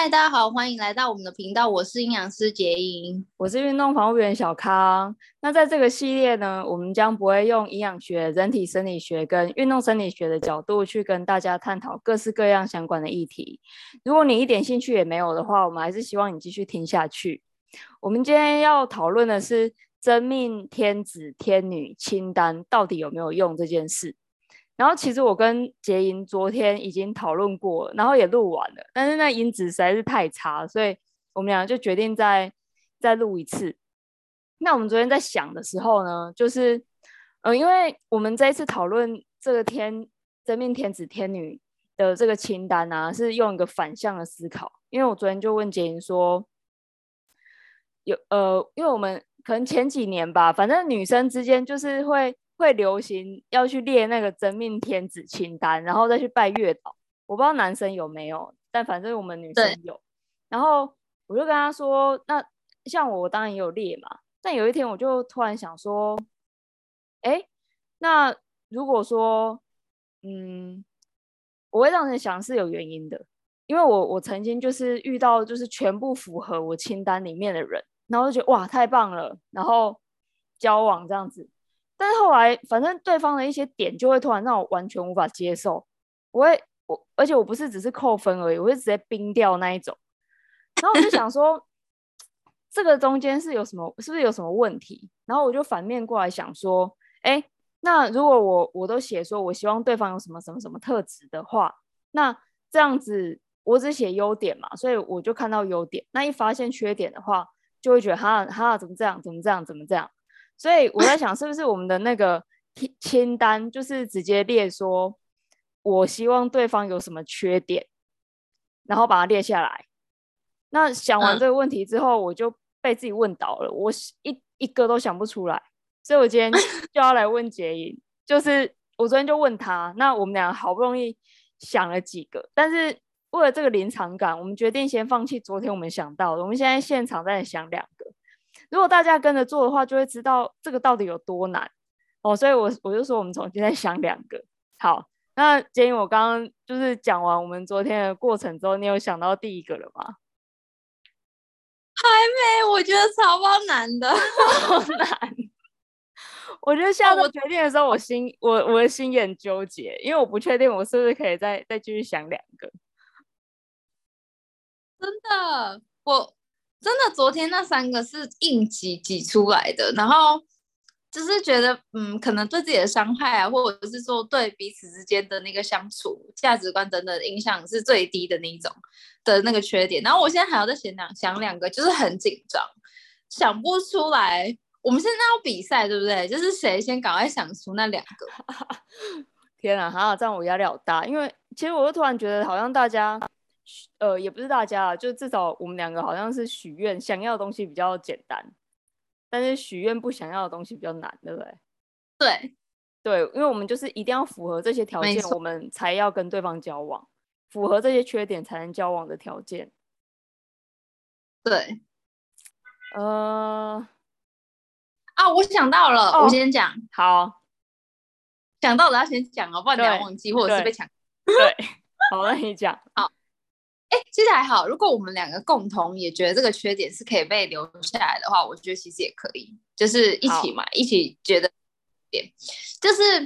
嗨，大家好，欢迎来到我们的频道。我是营养师杰英，我是运动防护员小康。那在这个系列呢，我们将不会用营养学、人体生理学跟运动生理学的角度去跟大家探讨各式各样相关的议题。如果你一点兴趣也没有的话，我们还是希望你继续听下去。我们今天要讨论的是真命天子天女清单到底有没有用这件事。然后其实我跟杰莹昨天已经讨论过，然后也录完了，但是那音质实在是太差，所以我们俩就决定再再录一次。那我们昨天在想的时候呢，就是，呃，因为我们这一次讨论这个天真命天子天女的这个清单啊，是用一个反向的思考。因为我昨天就问杰莹说，有呃，因为我们可能前几年吧，反正女生之间就是会。会流行要去列那个真命天子清单，然后再去拜月老。我不知道男生有没有，但反正我们女生有。然后我就跟他说：“那像我当然也有列嘛。”但有一天我就突然想说：“哎，那如果说，嗯，我会让人想是有原因的，因为我我曾经就是遇到就是全部符合我清单里面的人，然后就觉得哇太棒了，然后交往这样子。”但是后来，反正对方的一些点就会突然让我完全无法接受。我会，我而且我不是只是扣分而已，我会直接冰掉那一种。然后我就想说，这个中间是有什么，是不是有什么问题？然后我就反面过来想说，哎，那如果我我都写说我希望对方有什么什么什么特质的话，那这样子我只写优点嘛，所以我就看到优点。那一发现缺点的话，就会觉得哈哈怎么这样，怎么这样，怎么这样。所以我在想，是不是我们的那个清单就是直接列说，我希望对方有什么缺点，然后把它列下来。那想完这个问题之后，我就被自己问倒了，我一一个都想不出来。所以我今天 就要来问杰莹，就是我昨天就问他，那我们俩好不容易想了几个，但是为了这个临场感，我们决定先放弃昨天我们想到的，我们现在现场再想两个。如果大家跟着做的话，就会知道这个到底有多难哦。所以我，我我就说，我们重新再想两个。好，那建议，我刚刚就是讲完我们昨天的过程之后，你有想到第一个了吗？还没，我觉得超爆难的，好难。我觉得下次决定的时候，我心我我的心也很纠结，因为我不确定我是不是可以再再继续想两个。真的，我。真的，昨天那三个是硬挤挤出来的，然后就是觉得，嗯，可能对自己的伤害啊，或者是说对彼此之间的那个相处价值观等等影响是最低的那一种的那个缺点。然后我现在还要再想两想两个，就是很紧张，想不出来。我们现在要比赛，对不对？就是谁先赶快想出那两个。天啊，哈，这样我压力好大，因为其实我又突然觉得，好像大家。呃，也不是大家，就至少我们两个好像是许愿想要的东西比较简单，但是许愿不想要的东西比较难，对不对？对，对，因为我们就是一定要符合这些条件，我们才要跟对方交往，符合这些缺点才能交往的条件。对，呃，啊，我想到了，哦、我先讲，好，想到了要先讲哦，不然等下忘记或者是被抢。对，好，那你讲，好。哎，其实还好。如果我们两个共同也觉得这个缺点是可以被留下来的话，我觉得其实也可以，就是一起嘛，一起觉得点，就是，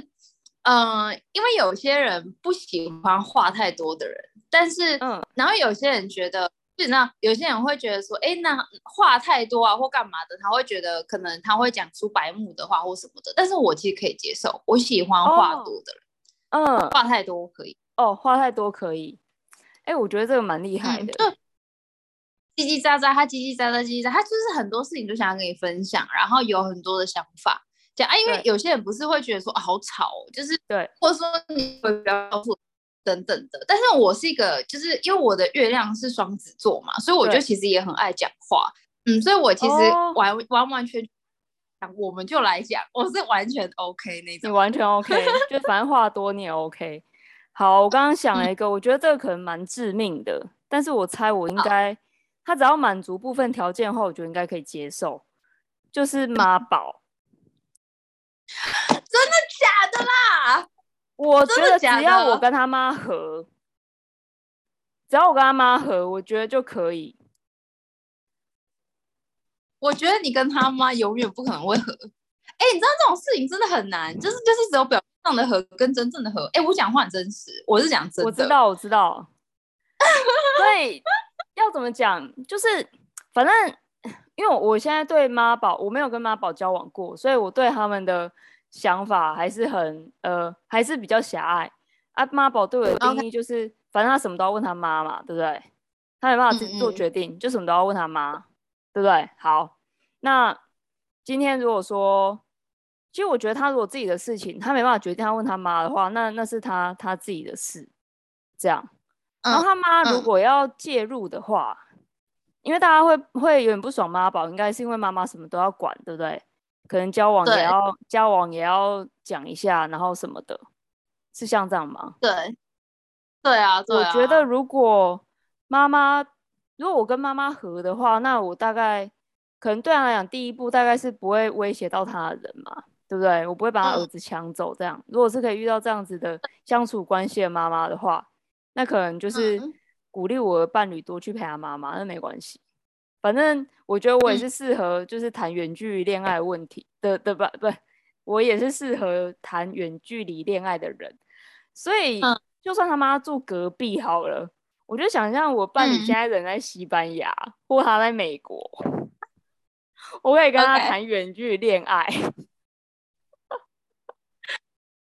嗯、呃，因为有些人不喜欢话太多的人，但是，嗯，然后有些人觉得，是那有些人会觉得说，哎，那话太多啊，或干嘛的，他会觉得可能他会讲出白目的话或什么的。但是我其实可以接受，我喜欢话多的人，哦、嗯，话太多可以，哦，话太多可以。哎，我觉得这个蛮厉害的。嗯、叽叽喳喳，他叽叽喳喳，叽叽喳，他就是很多事情都想要跟你分享，然后有很多的想法讲啊。因为有些人不是会觉得说啊好吵，就是对，或者说你会不要告诉我等等的。但是我是一个，就是因为我的月亮是双子座嘛，所以我就其实也很爱讲话。嗯，所以我其实完、哦、完完全讲，我们就来讲，我是完全 OK 那种，你完全 OK，就反正话多你也 OK。好，我刚刚想了一个，嗯、我觉得这个可能蛮致命的，但是我猜我应该，他只要满足部分条件的话，我觉得应该可以接受，就是妈宝。真的假的啦？我觉得只要我跟他妈合，只要我跟他妈和，我觉得就可以。我觉得你跟他妈永远不可能会和。哎，你知道这种事情真的很难，就是就是只有表面上的和跟真正的和。哎，我讲话很真实，我是讲真的。我知道，我知道。所以 要怎么讲？就是反正，因为我现在对妈宝，我没有跟妈宝交往过，所以我对他们的想法还是很呃，还是比较狭隘。啊，妈宝对我的定义就是.反正他什么都要问他妈嘛，对不对？他没办法自己做决定，嗯嗯，就什么都要问他妈，对不对？好，那今天如果说，其实我觉得他如果自己的事情，他没办法决定，他问他妈的话，那那是他他自己的事，这样。然后他妈如果要介入的话，嗯嗯、因为大家会会有点不爽妈宝，应该是因为妈妈什么都要管，对不对？可能交往也要交往也要讲一下，然后什么的，是像这样吗？对，对啊，对啊。我觉得如果妈妈，如果我跟妈妈和的话，那我大概可能对他来讲，第一步大概是不会威胁到他的人嘛，对不对？我不会把他儿子抢走，这样。嗯、如果是可以遇到这样子的相处关系的妈妈的话。那可能就是鼓励我的伴侣多去陪他妈妈，那没关系。反正我觉得我也是适合，就是谈远距离恋爱问题的的吧，不，我也是适合谈远距离恋爱的人。所以，就算他妈住隔壁好了，我就想象我伴侣现在人在西班牙，或他在美国，我可以跟他谈远距离恋爱。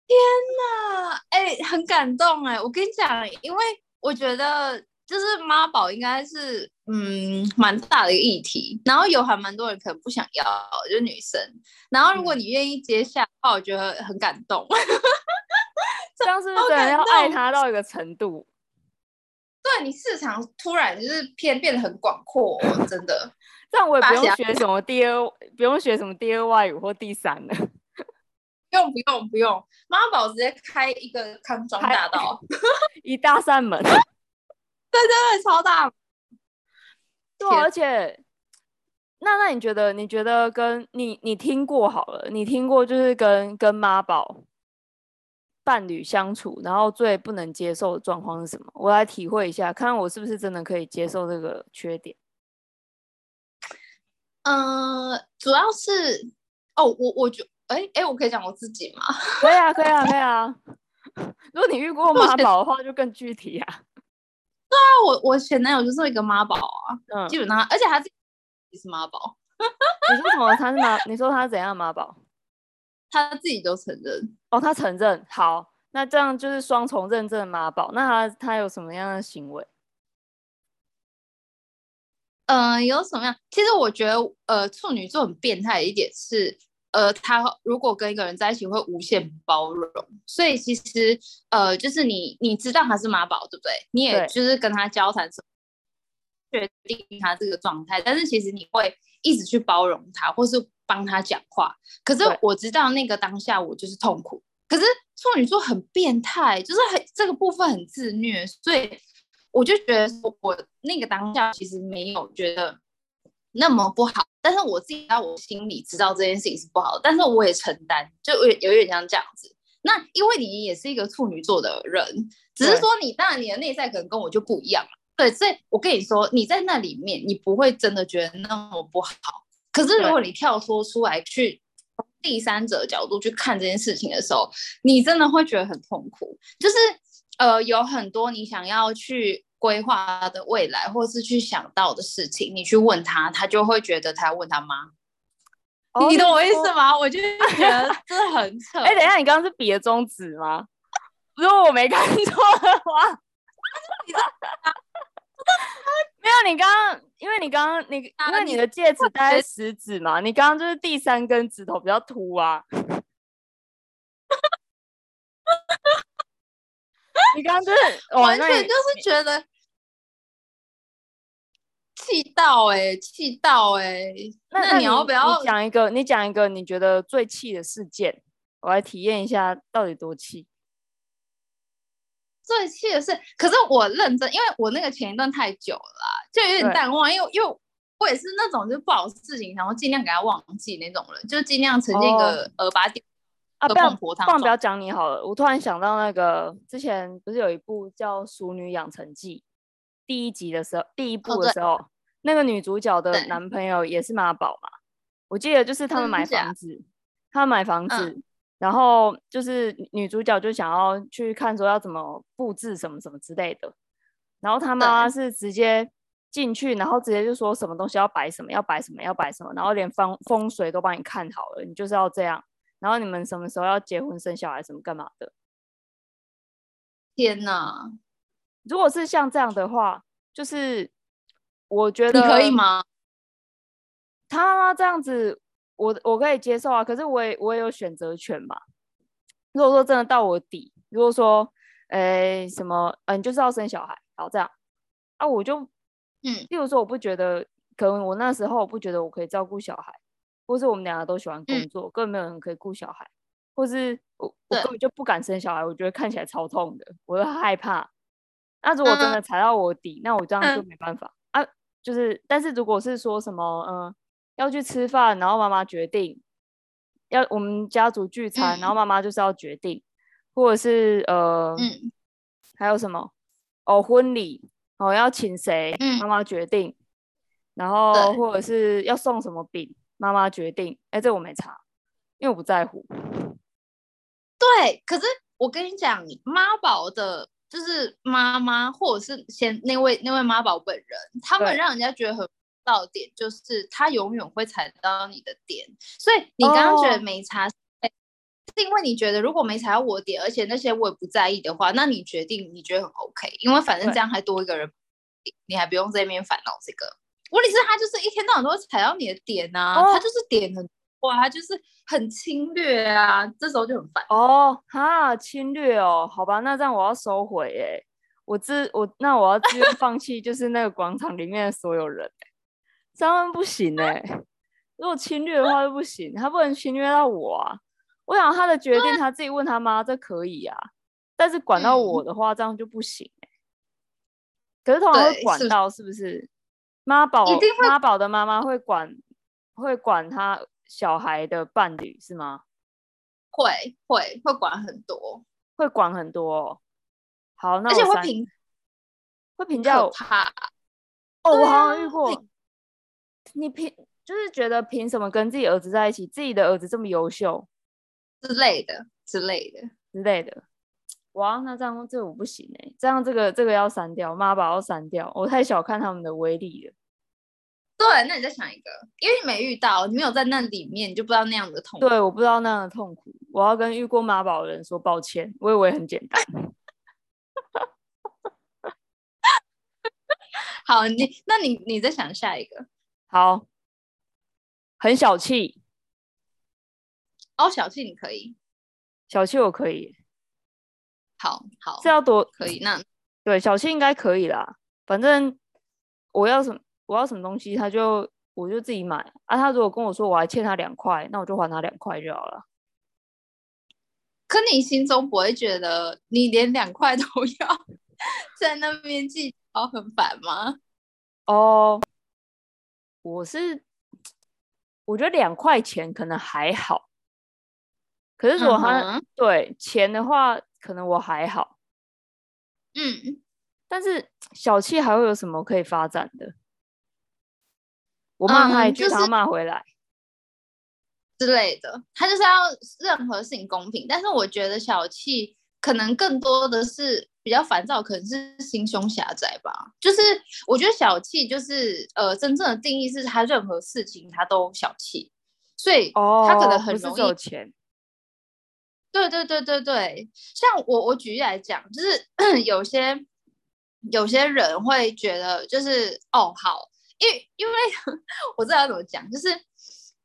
天呐，哎、欸，很感动哎！我跟你讲，因为我觉得就是妈宝应该是嗯蛮大的一个议题，然后有还蛮多人可能不想要，就是女生。然后如果你愿意接下的话，我觉得很感动。这样是不是要爱他到一个程度？对，你市场突然就是偏变得很广阔，真的。这样我也不用学什么第二，不用学什么第二外语或第三了。不用不用不用，妈宝直接开一个康庄大道，一大扇门，对 对对，超大。对，而且，那那你觉得？你觉得跟你你听过好了，你听过就是跟跟妈宝伴侣相处，然后最不能接受的状况是什么？我来体会一下，看看我是不是真的可以接受这个缺点。嗯、呃，主要是哦，我我觉。哎哎，我可以讲我自己吗？可以啊，可以啊，可以啊。如果你遇过妈宝的话，就更具体啊。对啊，我我前男友就是一个妈宝啊，嗯，基本上，而且他自己是妈宝。你说什么？他是妈？你说他怎样妈宝？他自己都承认。哦，他承认。好，那这样就是双重认证的妈宝。那他他有什么样的行为？嗯、呃，有什么样？其实我觉得，呃，处女座很变态的一点是。呃，他如果跟一个人在一起会无限包容，所以其实呃，就是你你知道他是妈宝，对不对？你也就是跟他交谈，确定他这个状态，但是其实你会一直去包容他，或是帮他讲话。可是我知道那个当下我就是痛苦。可是处女座很变态，就是很这个部分很自虐，所以我就觉得我那个当下其实没有觉得那么不好。但是我自己在我心里知道这件事情是不好，但是我也承担，就有有点像这样子。那因为你也是一个处女座的人，只是说你当然你的内在可能跟我就不一样，对，所以我跟你说，你在那里面你不会真的觉得那么不好。可是如果你跳脱出来去从第三者角度去看这件事情的时候，你真的会觉得很痛苦。就是呃，有很多你想要去。规划的未来，或是去想到的事情，你去问他，他就会觉得他要问他妈。Oh, 你懂我意思吗？我就觉得这很 扯。哎、欸，等一下，你刚刚是比的中指吗？如果我没看错的话 没有，你刚刚，因为你刚刚你因为你的戒指戴在食指嘛，你刚刚就是第三根指头比较凸啊。你刚刚就是完全就是觉得气到哎、欸，气到哎、欸。那你要不要讲一个？你讲一个你觉得最气的事件，我来体验一下到底多气。最气的是，可是我认真，因为我那个前一段太久了啦，就有点淡忘。因为因为我也是那种就不好的事情，然后尽量给他忘记那种人，就尽量沉浸一个耳把点。啊，不要，不然不要讲你好了。我突然想到那个之前不是有一部叫《熟女养成记》，第一集的时候，第一部的时候，哦、那个女主角的男朋友也是妈宝嘛？我记得就是他们买房子，他们买房子，嗯、然后就是女主角就想要去看说要怎么布置什么什么之类的，然后他妈妈是直接进去，然后直接就说什么东西要摆什么，要摆什么，要摆什么，然后连风风水都帮你看好了，你就是要这样，然后你们什么时候要结婚生小孩什么干嘛的？天哪！如果是像这样的话，就是我觉得你可以吗？他妈这样子，我我可以接受啊。可是我也我也有选择权嘛。如果说真的到我底，如果说，哎，什么，嗯，你就是要生小孩，好这样啊，我就，嗯，例如说，我不觉得，可能我那时候我不觉得我可以照顾小孩，或是我们两个都喜欢工作，嗯、根本没有人可以顾小孩，或是我我根本就不敢生小孩，我觉得看起来超痛的，我都害怕。那如果真的踩到我底，嗯、那我这样就没办法、嗯、啊。就是，但是如果是说什么，嗯。要去吃饭，然后妈妈决定要我们家族聚餐，嗯、然后妈妈就是要决定，或者是呃，嗯、还有什么？哦，婚礼哦要请谁，妈妈决定，嗯、然后或者是要送什么饼，妈妈决定。哎，这我没查，因为我不在乎。对，可是我跟你讲，妈宝的，就是妈妈或者是先那位那位妈宝本人，他们让人家觉得很。到点就是他永远会踩到你的点，所以你刚刚觉得没差，oh. 是因为你觉得如果没踩到我点，而且那些我也不在意的话，那你决定你觉得很 OK，因为反正这样还多一个人，你还不用在那边烦恼这个。问题是他就是一天到晚都会踩到你的点啊，oh. 他就是点很哇，他就是很侵略啊，这时候就很烦哦，哈，侵略哦，好吧，那这样我要收回哎，我自我那我要自愿放弃，就是那个广场里面的所有人。这样不行哎、欸，如果侵略的话就不行，他不能侵略到我啊。我想他的决定他自己问他妈，这可以啊。但是管到我的话，这样就不行。可是通常会管到是不是？妈宝妈宝的妈妈会管会管他小孩的伴侣是吗？会会会管很多，会管很多、哦。好，那而且会评会评价他。哦，我好像遇过。你凭就是觉得凭什么跟自己儿子在一起？自己的儿子这么优秀之类的之类的之类的，哇，那这样这我不行哎、欸，这样这个这个要删掉，妈宝要删掉，我太小看他们的威力了。对，那你再想一个，因为你没遇到，你没有在那里面，你就不知道那样的痛苦。对，我不知道那样的痛苦，我要跟遇过妈宝的人说抱歉，我以为很简单。好，你那你你再想下一个。好，很小气哦，小气你可以，小气我可以，好好，这要多可以，那对小七应该可以啦，反正我要什么我要什么东西，他就我就自己买啊。他如果跟我说我还欠他两块，那我就还他两块就好了。可你心中不会觉得你连两块都要 在那边计较很烦吗？哦。我是，我觉得两块钱可能还好，可是如果他、uh huh. 对钱的话，可能我还好，嗯，但是小气还会有什么可以发展的？我骂他一句，他骂回来之类的，他就是要任何事情公平，但是我觉得小气可能更多的是。比较烦躁，可能是心胸狭窄吧。就是我觉得小气，就是呃，真正的定义是他任何事情他都小气，所以他可能很容易有钱。对对对对对，像我我举例来讲，就是 有些有些人会觉得，就是哦好，因为因为 我知道要怎么讲，就是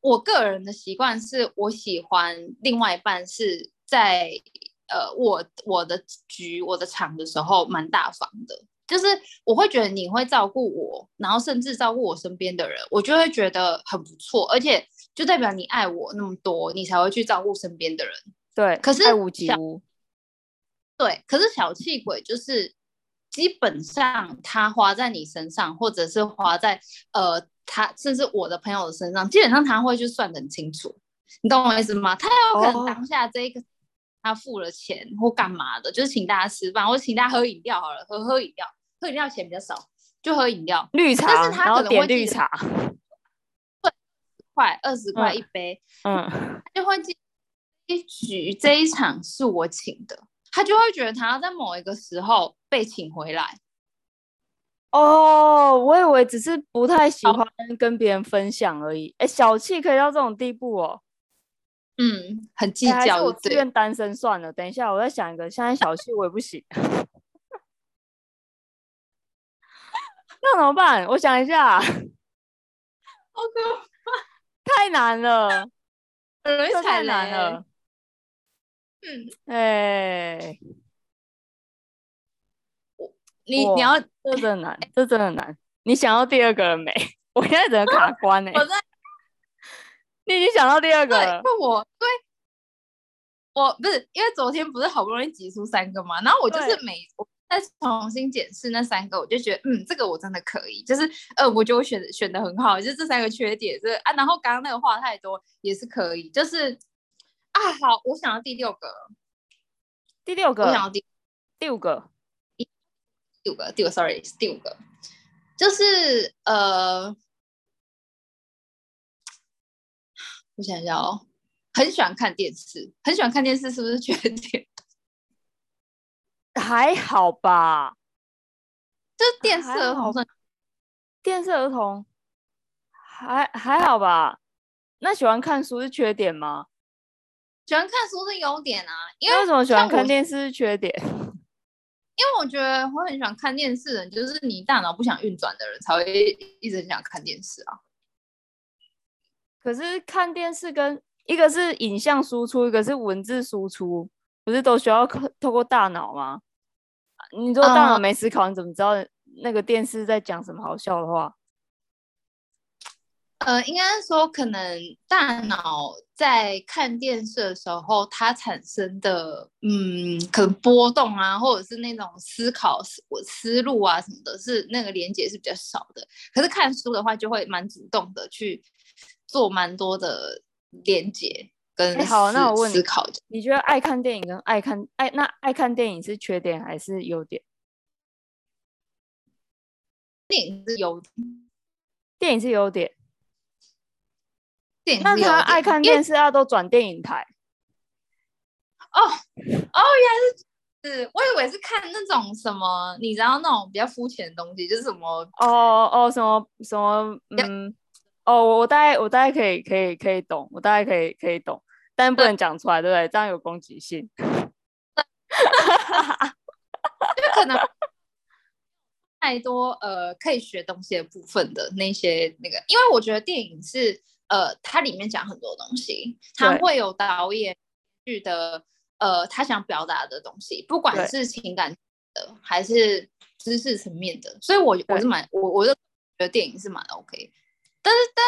我个人的习惯是我喜欢另外一半是在。呃，我我的局我的场的时候蛮大方的，就是我会觉得你会照顾我，然后甚至照顾我身边的人，我就会觉得很不错，而且就代表你爱我那么多，你才会去照顾身边的人。对，可是爱屋及乌。对，可是小气鬼就是基本上他花在你身上，或者是花在呃他甚至我的朋友的身上，基本上他会去算得很清楚，你懂我意思吗？他有可能当下这个。Oh. 他付了钱或干嘛的，就是请大家吃饭或请大家喝饮料好了，喝喝饮料，喝饮料钱比较少。就喝饮料，绿茶，但是他可能会点绿茶，对，块二十块一杯，嗯，他就会记一局这一场是我请的，他就会觉得他要在某一个时候被请回来。哦，我以为只是不太喜欢跟别人分享而已。哎，小气可以到这种地步哦。嗯，很计较。我自愿单身算了。等一下，我再想一个。现在小气我也不行，那怎么办？我想一下。好可怕，太难了，这太难了。嗯，哎。你你要这真的难，这真的难。你想到第二个了没？我现在整个卡关呢、欸。我在，你已经想到第二个了。对，我对，我不是因为昨天不是好不容易挤出三个嘛，然后我就是每我再重新检视那三个，我就觉得嗯，这个我真的可以，就是呃，我觉得我选选的很好，就是这三个缺点是啊，然后刚刚那个话太多也是可以，就是啊，好，我想要第六个，第六个，我想要第第五个。第五个，第五个，sorry，第五个，就是呃，我想一下哦，很喜欢看电视，很喜欢看电视，是不是缺点？还好吧，就是电视儿童算，电视儿童还还好吧？那喜欢看书是缺点吗？喜欢看书是优点啊，因为，为什么喜欢看电视是缺点？因为我觉得我很喜欢看电视的人，就是你大脑不想运转的人才会一直很想看电视啊。可是看电视跟一个是影像输出，一个是文字输出，不是都需要透过大脑吗？你如果大脑没思考，你怎么知道那个电视在讲什么好笑的话？呃，应该说，可能大脑在看电视的时候，它产生的，嗯，可能波动啊，或者是那种思考思思路啊什么的，是那个连接是比较少的。可是看书的话，就会蛮主动的去做蛮多的连接跟好，那我问你，思考。你觉得爱看电影跟爱看爱那爱看电影是缺点还是优点？电影是优点，电影是优点。那他爱看电视，他都转电影台。哦哦，原来是是，我以为是看那种什么，你知道那种比较肤浅的东西，就是什么哦哦什么什么嗯哦，我大概我大概可以可以可以懂，我大概可以可以懂，但不能讲出来，对不对？这样有攻击性。因为可能太多呃可以学东西的部分的那些那个，因为我觉得电影是。呃，它里面讲很多东西，它会有导演剧的呃，他想表达的东西，不管是情感的还是知识层面的，所以我我是蛮我我就觉得电影是蛮 OK，但是但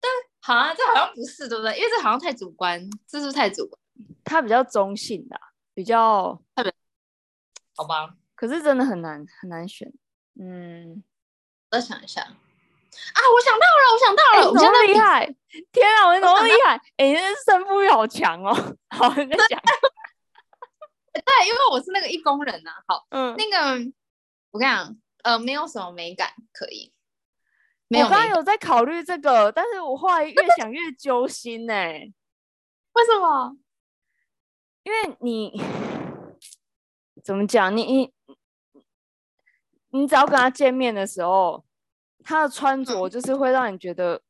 但好像这好像不是对不对？因为这好像太主观，这是不是太主观？它比较中性的，比较特别好吧？可是真的很难很难选，嗯，我再想一下。啊！我想到了，我想到了，欸、我真的厉害！天啊，我怎么厉害？哎、欸，那胜负欲好强哦！好，你在讲。对，因为我是那个义工人呐、啊。好，嗯，那个我跟你讲，呃，没有什么美感可以。没有。我刚刚有在考虑这个，但是我后来越想越揪心呢、欸。为什么？因为你怎么讲？你你你只要跟他见面的时候。他的穿着就是会让你觉得，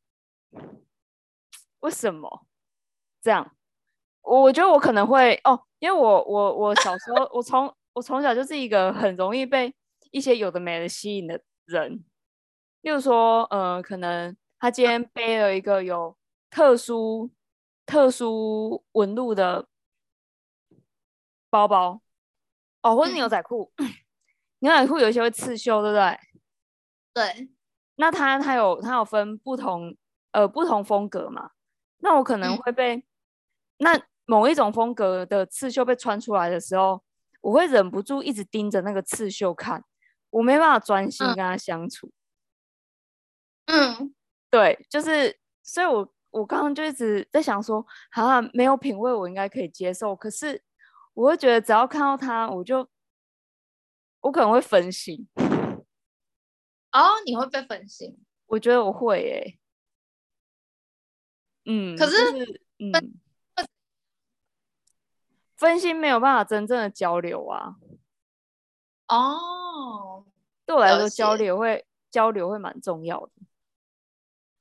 为什么这样？我我觉得我可能会哦，因为我我我小时候，我从我从小就是一个很容易被一些有的没的吸引的人。例如说，呃，可能他今天背了一个有特殊特殊纹路的包包，哦，或者牛仔裤，牛仔裤有一些会刺绣，对不对？对。那它它有它有分不同呃不同风格嘛？那我可能会被、嗯、那某一种风格的刺绣被穿出来的时候，我会忍不住一直盯着那个刺绣看，我没办法专心跟他相处。嗯，对，就是，所以我我刚刚就一直在想说，好像没有品味，我应该可以接受。可是我会觉得，只要看到他，我就我可能会分心。哦，你会被分心？我觉得我会诶、欸。嗯，可是，就是、嗯，分心没有办法真正的交流啊。哦，对我来说，交流会交流会蛮重要的。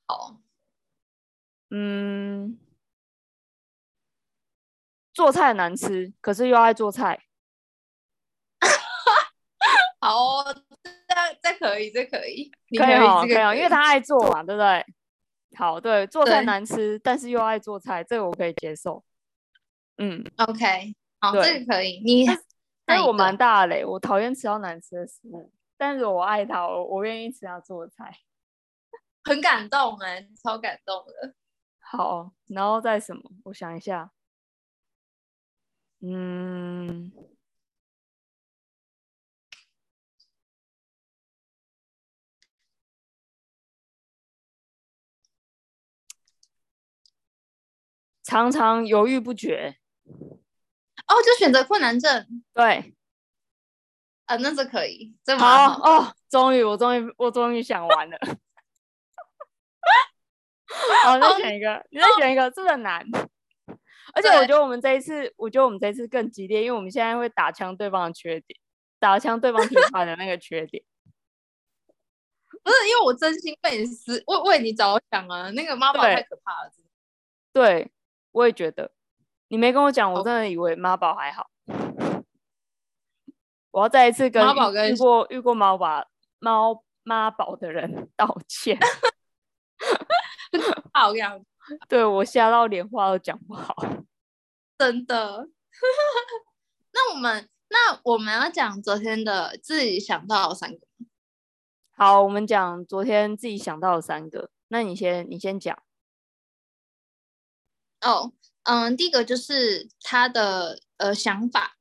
哦，嗯，做菜难吃，可是又爱做菜。好，这这可以，这可以，可以哦，可以哦，因为他爱做嘛，对不对？好，对，做菜难吃，但是又爱做菜，这个我可以接受。嗯，OK，好，这个可以。你，但是我蛮大嘞，我讨厌吃到难吃的食物，但是我爱他，我我愿意吃他做的菜。很感动哎，超感动的。好，然后再什么？我想一下。嗯。常常犹豫不决，哦，就选择困难症。对，啊，那这可以，这好，好哦。终于，我终于，我终于想完了。好，再选一个，哦、你再选一个，这个难。而且我觉得我们这一次，我觉得我们这一次更激烈，因为我们现在会打枪对方的缺点，打枪对方提出来的那个缺点。不是，因为我真心为你思为为你着想啊，那个妈宝太可怕了。对。我也觉得，你没跟我讲，我真的以为妈宝还好。Oh. 我要再一次跟遇过遇过猫宝猫妈宝的人道歉。好呀，对我吓到连话都讲不好，真的。那我们那我们要讲昨天的自己想到的三个。好，我们讲昨天自己想到的三个。那你先，你先讲。哦，嗯，第一个就是他的呃想法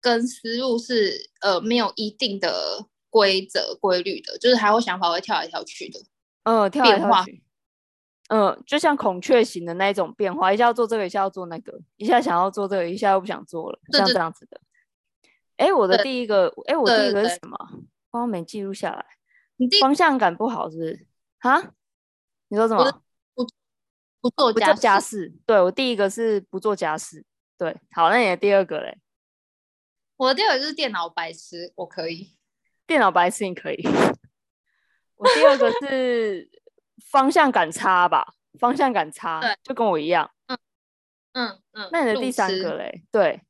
跟思路是呃没有一定的规则规律的，就是他会想法会跳来跳去的，嗯，跳来跳去，嗯，就像孔雀型的那一种变化，一下要做这个，一下要做那个，一下想要做这个，一下又不想做了，像这样子的。哎，我的第一个，哎，我第一个是什么？刚刚没记录下来。你方向感不好是不是？啊？你说什么？不做家事，家事，对，我第一个是不做家事，对，好，那你的第二个嘞？我的第二个就是电脑白痴，我可以，电脑白痴你可以。我第二个是方向感差吧，方向感差，对，就跟我一样。嗯嗯嗯。那你的第三个嘞？对，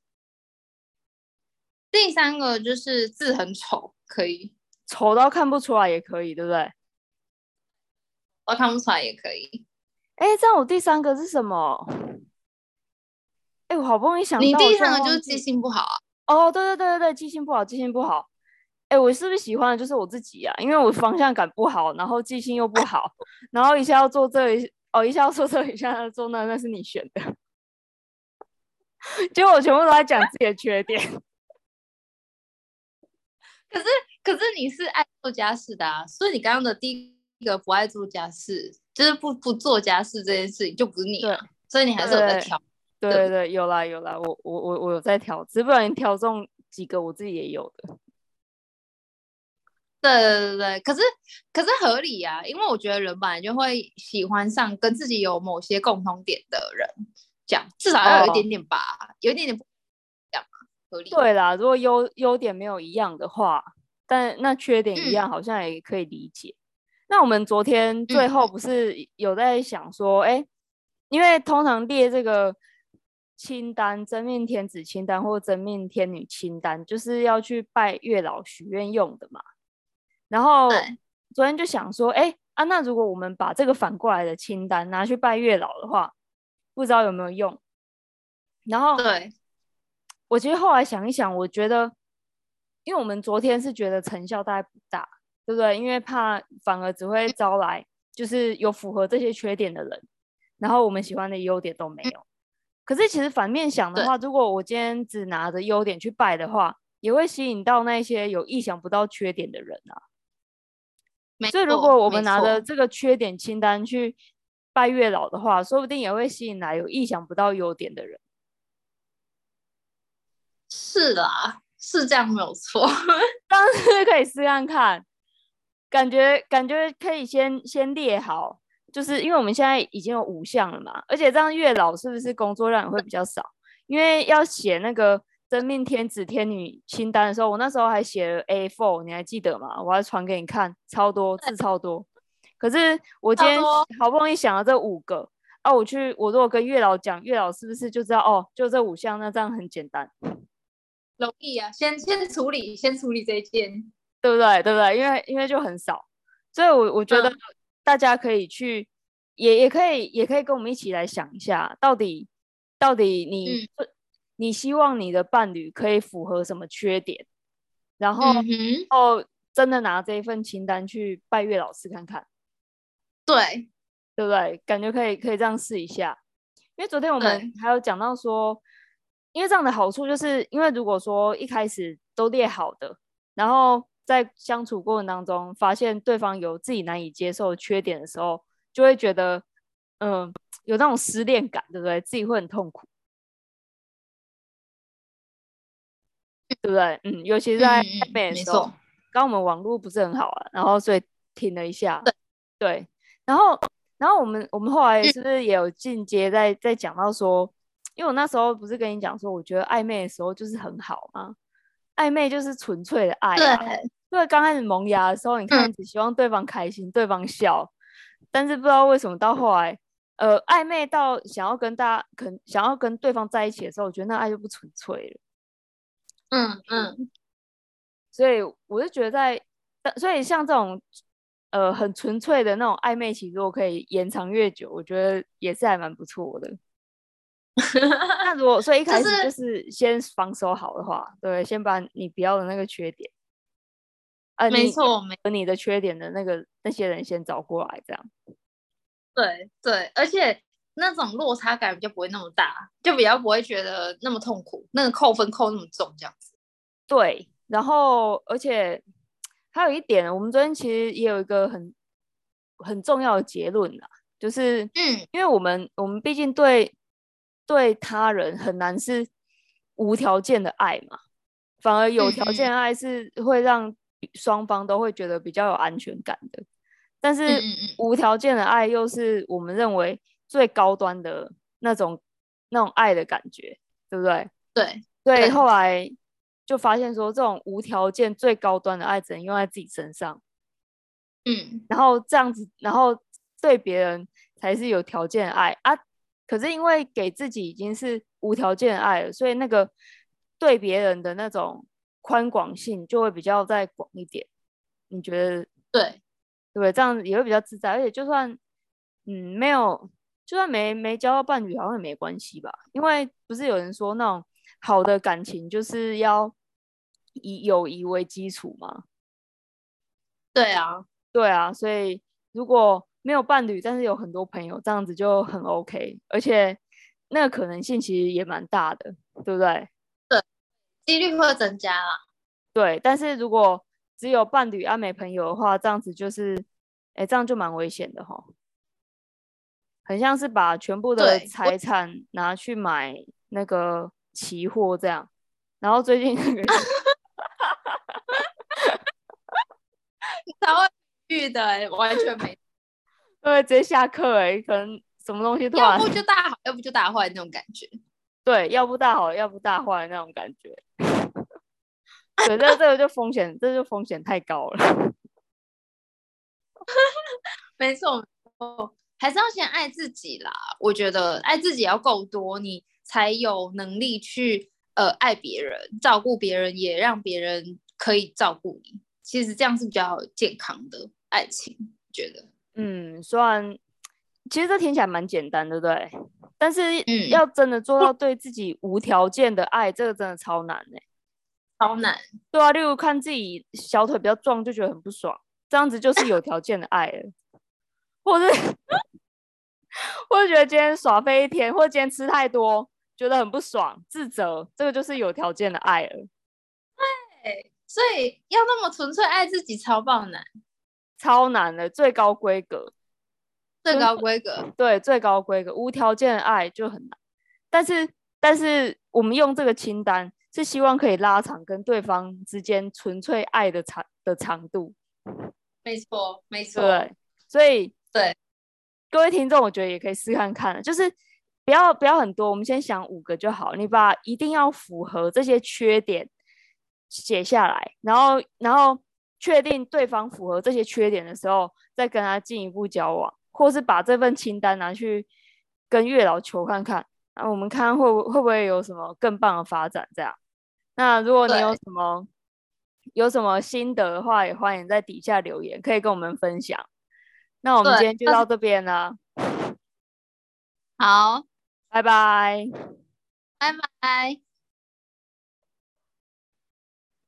第三个就是字很丑，可以，丑到看不出来也可以，对不对？我看不出来也可以。哎，这样我第三个是什么？哎，我好不容易想到，你第三个就是记性不好啊。哦，对对对对对，记性不好，记性不好。哎，我是不是喜欢的就是我自己啊？因为我方向感不好，然后记性又不好，然后一下要做这一，哦，一下要做这，一下要做那，那是你选的。结果我全部都在讲自己的缺点。可是，可是你是爱做家事的啊，所以你刚刚的第一个不爱做家事。就是不不做家事这件事情就不是你，所以你还是有在挑。对对对，有啦有啦，我我我我有在挑，只不过你挑中几个我自己也有的。对对对对，可是可是合理呀、啊，因为我觉得人本来就会喜欢上跟自己有某些共同点的人，讲至少要有一点点吧，哦、有一点点不一样合理。对啦，如果优优点没有一样的话，但那缺点一样，好像也可以理解。嗯那我们昨天最后不是有在想说，哎、嗯，因为通常列这个清单，真命天子清单或真命天女清单，就是要去拜月老许愿用的嘛。然后昨天就想说，哎啊，那如果我们把这个反过来的清单拿去拜月老的话，不知道有没有用？然后，对，我其实后来想一想，我觉得，因为我们昨天是觉得成效大概不大。对不对？因为怕反而只会招来就是有符合这些缺点的人，然后我们喜欢的优点都没有。可是其实反面想的话，如果我今天只拿着优点去拜的话，也会吸引到那些有意想不到缺点的人啊。所以如果我们拿着这个缺点清单去拜月老的话，说不定也会吸引来有意想不到优点的人。是啦，是这样没有错，当然可以试看看。感觉感觉可以先先列好，就是因为我们现在已经有五项了嘛，而且这样月老是不是工作量也会比较少？因为要写那个真命天子天女清单的时候，我那时候还写了 A4，你还记得吗？我还传给你看，超多字超多。可是我今天好不容易想了这五个啊，我去我如果跟月老讲，月老是不是就知道哦？就这五项，那这样很简单，容易啊，先先处理，先处理这一件，对不对？对不对？因为因为就很少，所以我我觉得大家可以去，嗯、也也可以也可以跟我们一起来想一下，到底到底你、嗯、你希望你的伴侣可以符合什么缺点，然后、嗯、哦，真的拿这一份清单去拜月老师看看。对，对不对？感觉可以，可以这样试一下。因为昨天我们还有讲到说，因为这样的好处就是，因为如果说一开始都列好的，然后在相处过程当中发现对方有自己难以接受的缺点的时候，就会觉得，嗯，有那种失恋感，对不对？自己会很痛苦，对不对？嗯，尤其是在暧昧的时候，刚、我们网络不是很好啊，然后所以停了一下，对。对然后，然后我们我们后来是不是也有进阶在在讲到说，因为我那时候不是跟你讲说，我觉得暧昧的时候就是很好吗？暧昧就是纯粹的爱啊。对。因为刚开始萌芽的时候，你看只希望对方开心，嗯、对方笑，但是不知道为什么到后来，呃，暧昧到想要跟大家，可能想要跟对方在一起的时候，我觉得那爱就不纯粹了。嗯嗯。所以我就觉得在，所以像这种。呃，很纯粹的那种暧昧期，如果可以延长越久，我觉得也是还蛮不错的。那如果所以一开始就是先防守好的话，就是、对，先把你不要的那个缺点，呃，没错，没你的缺点的那个那些人先找过来，这样。对对，而且那种落差感就不会那么大，就比较不会觉得那么痛苦，那个扣分扣那么重，这样子。对，然后而且。还有一点，我们昨天其实也有一个很很重要的结论啦，就是，嗯，因为我们我们毕竟对对他人很难是无条件的爱嘛，反而有条件的爱是会让双方都会觉得比较有安全感的，但是无条件的爱又是我们认为最高端的那种那种爱的感觉，对不对？对，对，后来。就发现说，这种无条件最高端的爱只能用在自己身上，嗯，然后这样子，然后对别人才是有条件的爱啊。可是因为给自己已经是无条件的爱了，所以那个对别人的那种宽广性就会比较再广一点。你觉得对对？这样也会比较自在，而且就算嗯没有，就算没没交到伴侣，好像也没关系吧？因为不是有人说那种。好的感情就是要以友谊为基础吗。对啊，对啊，所以如果没有伴侣，但是有很多朋友，这样子就很 OK，而且那个可能性其实也蛮大的，对不对？对，几率会增加啦。对，但是如果只有伴侣而没朋友的话，这样子就是，哎，这样就蛮危险的哈。很像是把全部的财产拿去买那个。期货这样，然后最近那个，才会遇的、欸，完全没，对，直接下课哎、欸，可能什么东西突然，要不就大好，要不就大坏那种感觉，对，要不大好，要不大坏那种感觉，对，这这个就风险，这就风险太高了，没错，还是要先爱自己啦，我觉得爱自己要够多，你。才有能力去呃爱别人，照顾别人，也让别人可以照顾你。其实这样是比较健康的爱情，觉得。嗯，虽然其实这听起来蛮简单，对不对？但是要真的做到对自己无条件的爱，嗯、这个真的超难呢、欸。超难。对啊，例如看自己小腿比较壮就觉得很不爽，这样子就是有条件的爱了。或者，或者觉得今天耍飞一天，或者今天吃太多。觉得很不爽，自责，这个就是有条件的爱了。对，所以要那么纯粹爱自己，超爆难，超难的，最高规格，最高规格，对，最高规格，无条件的爱就很难。但是，但是我们用这个清单，是希望可以拉长跟对方之间纯粹爱的长的长度。没错，没错。对，所以对各位听众，我觉得也可以试看看，就是不要不要很多，我们先想五个就好。你把一定要符合这些缺点写下来，然后然后确定对方符合这些缺点的时候，再跟他进一步交往，或是把这份清单拿去跟月老求看看，那我们看会会不会有什么更棒的发展？这样。那如果你有什么有什么心得的话，也欢迎在底下留言，可以跟我们分享。那我们今天就到这边了。好，拜拜，拜拜。